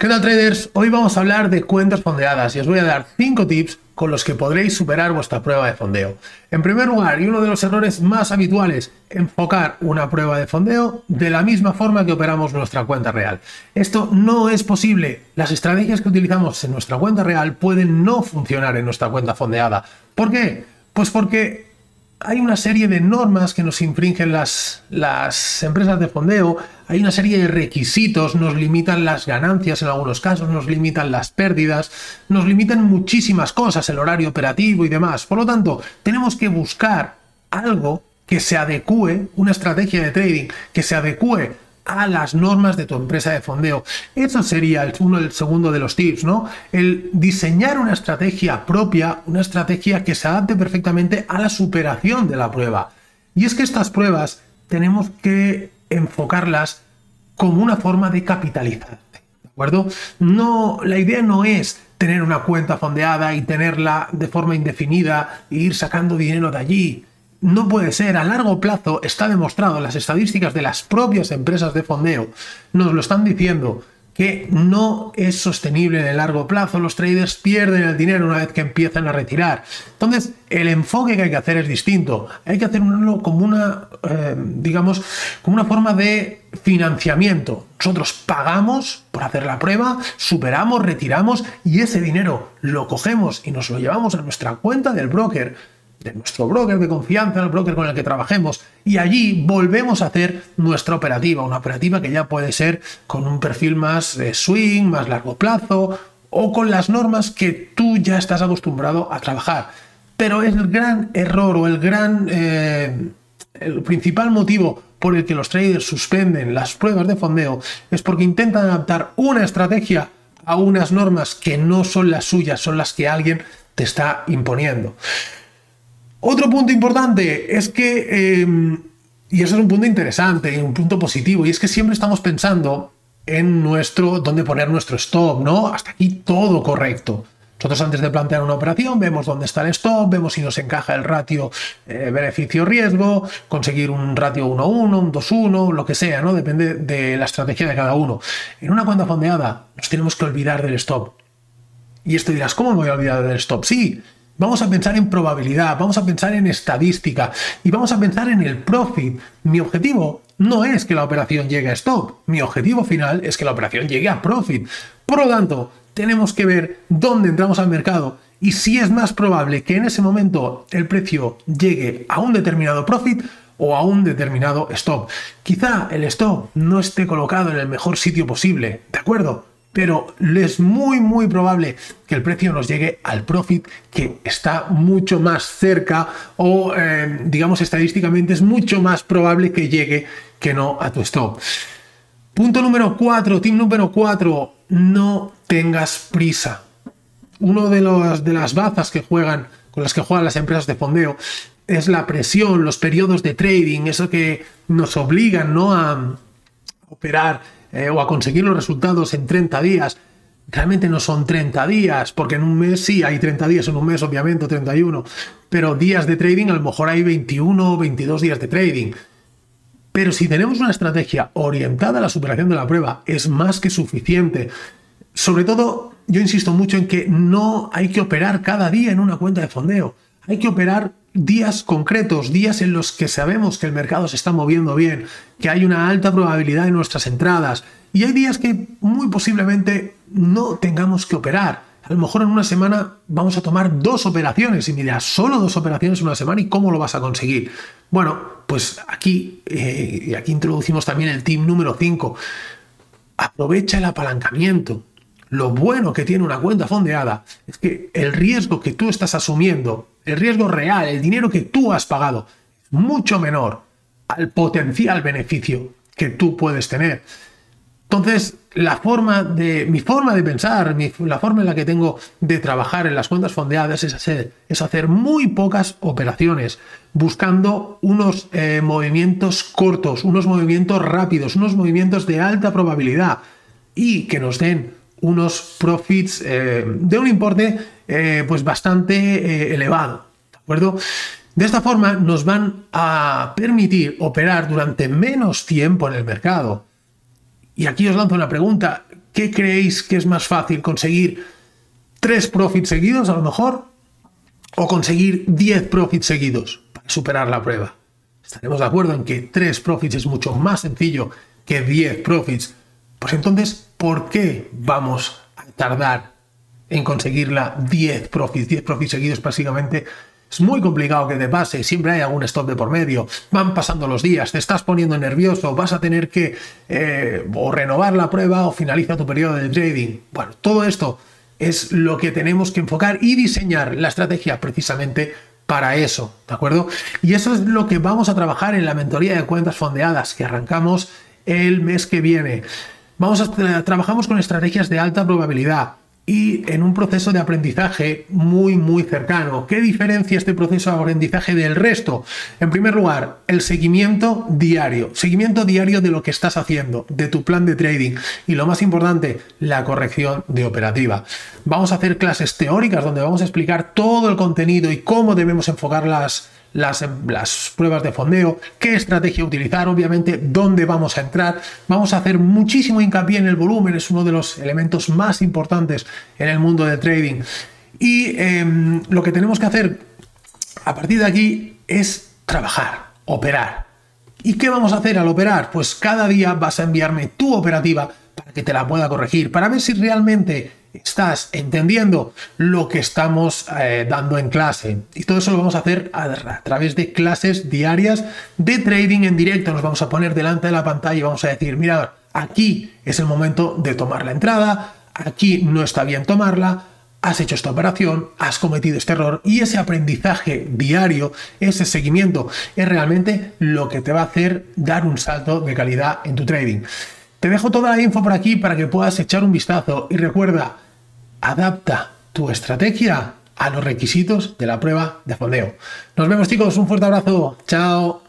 ¿Qué tal traders? Hoy vamos a hablar de cuentas fondeadas y os voy a dar 5 tips con los que podréis superar vuestra prueba de fondeo. En primer lugar, y uno de los errores más habituales, enfocar una prueba de fondeo de la misma forma que operamos nuestra cuenta real. Esto no es posible. Las estrategias que utilizamos en nuestra cuenta real pueden no funcionar en nuestra cuenta fondeada. ¿Por qué? Pues porque hay una serie de normas que nos infringen las, las, empresas de fondeo, hay una serie de requisitos, nos limitan las ganancias en algunos casos, nos limitan las pérdidas, nos limitan muchísimas cosas, el horario operativo y demás. Por lo tanto, tenemos que buscar algo que se adecue, una estrategia de trading que se adecue a las normas de tu empresa de fondeo. Eso sería el, uno, el segundo de los tips, ¿no? El diseñar una estrategia propia, una estrategia que se adapte perfectamente a la superación de la prueba. Y es que estas pruebas tenemos que enfocarlas como una forma de capitalizar. ¿De acuerdo? No, la idea no es tener una cuenta fondeada y tenerla de forma indefinida e ir sacando dinero de allí no puede ser, a largo plazo está demostrado, las estadísticas de las propias empresas de fondeo nos lo están diciendo, que no es sostenible en el largo plazo, los traders pierden el dinero una vez que empiezan a retirar. Entonces, el enfoque que hay que hacer es distinto, hay que hacerlo como una, eh, digamos, como una forma de financiamiento. Nosotros pagamos por hacer la prueba, superamos, retiramos y ese dinero lo cogemos y nos lo llevamos a nuestra cuenta del broker de nuestro broker de confianza, el broker con el que trabajemos, y allí volvemos a hacer nuestra operativa, una operativa que ya puede ser con un perfil más de swing, más largo plazo, o con las normas que tú ya estás acostumbrado a trabajar. Pero el gran error o el gran, eh, el principal motivo por el que los traders suspenden las pruebas de fondeo es porque intentan adaptar una estrategia a unas normas que no son las suyas, son las que alguien te está imponiendo. Otro punto importante es que, em, y eso es un punto interesante, un punto positivo, y es que siempre estamos pensando en nuestro, dónde poner nuestro stop, ¿no? Hasta aquí todo correcto. Nosotros antes de plantear una operación vemos dónde está el stop, vemos si nos encaja el ratio eh, beneficio-riesgo, conseguir un ratio 1-1, un 2-1, lo que sea, ¿no? Depende de la estrategia de cada uno. En una cuenta fondeada nos tenemos que olvidar del stop. Y esto dirás, ¿cómo me voy a olvidar del stop? Sí, Vamos a pensar en probabilidad, vamos a pensar en estadística y vamos a pensar en el profit. Mi objetivo no es que la operación llegue a stop, mi objetivo final es que la operación llegue a profit. Por lo tanto, tenemos que ver dónde entramos al mercado y si es más probable que en ese momento el precio llegue a un determinado profit o a un determinado stop. Quizá el stop no esté colocado en el mejor sitio posible, ¿de acuerdo? Pero es muy muy probable que el precio nos llegue al profit que está mucho más cerca o eh, digamos estadísticamente es mucho más probable que llegue que no a tu stop. Punto número 4, tip número 4, no tengas prisa. Uno de, de las bazas que juegan con las que juegan las empresas de fondeo es la presión, los periodos de trading, eso que nos obligan ¿no? a operar eh, o a conseguir los resultados en 30 días, realmente no son 30 días, porque en un mes sí hay 30 días, en un mes obviamente 31, pero días de trading a lo mejor hay 21 o 22 días de trading. Pero si tenemos una estrategia orientada a la superación de la prueba, es más que suficiente. Sobre todo, yo insisto mucho en que no hay que operar cada día en una cuenta de fondeo. Hay que operar días concretos, días en los que sabemos que el mercado se está moviendo bien, que hay una alta probabilidad en nuestras entradas y hay días que muy posiblemente no tengamos que operar. A lo mejor en una semana vamos a tomar dos operaciones y mira, solo dos operaciones en una semana y cómo lo vas a conseguir. Bueno, pues aquí, eh, aquí introducimos también el tip número 5. Aprovecha el apalancamiento. Lo bueno que tiene una cuenta fondeada es que el riesgo que tú estás asumiendo, el riesgo real, el dinero que tú has pagado, mucho menor al potencial beneficio que tú puedes tener. Entonces, la forma de, mi forma de pensar, la forma en la que tengo de trabajar en las cuentas fondeadas es hacer, es hacer muy pocas operaciones, buscando unos eh, movimientos cortos, unos movimientos rápidos, unos movimientos de alta probabilidad y que nos den unos profits eh, de un importe eh, pues bastante eh, elevado. ¿De acuerdo? De esta forma nos van a permitir operar durante menos tiempo en el mercado. Y aquí os lanzo una pregunta. ¿qué creéis que es más fácil? ¿Conseguir tres profits seguidos a lo mejor? ¿O conseguir 10 profits seguidos para superar la prueba? Estaremos de acuerdo en que tres profits es mucho más sencillo que 10 profits. Pues entonces, ¿por qué vamos a tardar en conseguirla 10 profits? 10 profits seguidos básicamente es muy complicado que te pase, siempre hay algún stop de por medio, van pasando los días, te estás poniendo nervioso, vas a tener que eh, o renovar la prueba o finaliza tu periodo de trading. Bueno, todo esto es lo que tenemos que enfocar y diseñar la estrategia precisamente para eso, ¿de acuerdo? Y eso es lo que vamos a trabajar en la mentoría de cuentas fondeadas que arrancamos el mes que viene. Vamos a trabajamos con estrategias de alta probabilidad y en un proceso de aprendizaje muy muy cercano. ¿Qué diferencia este proceso de aprendizaje del resto? En primer lugar, el seguimiento diario, seguimiento diario de lo que estás haciendo, de tu plan de trading y lo más importante, la corrección de operativa. Vamos a hacer clases teóricas donde vamos a explicar todo el contenido y cómo debemos enfocar las las, las, pruebas de fondeo, qué estrategia utilizar, obviamente, dónde vamos a entrar. Vamos a hacer muchísimo hincapié en el volumen, es uno de los elementos más importantes en el mundo del trading. Y em, lo que tenemos que hacer a partir de aquí es trabajar, operar. ¿Y qué vamos a hacer al operar? Pues cada día vas a enviarme tu operativa para que te la pueda corregir, para ver si realmente estás entendiendo lo que estamos eh, dando en clase. Y todo eso lo vamos a hacer a, través de clases diarias de trading en directo. Nos vamos a poner delante de la pantalla y vamos a decir, mira, aquí es el momento de tomar la entrada, aquí no está bien tomarla, has hecho esta operación, has cometido este error y ese aprendizaje diario, ese seguimiento, es realmente lo que te va a hacer dar un salto de calidad en tu trading. Te dejo toda la info por aquí para que puedas echar un vistazo y recuerda, adapta tu estrategia a los requisitos de la prueba de fondeo. Nos vemos chicos, un fuerte abrazo, chao.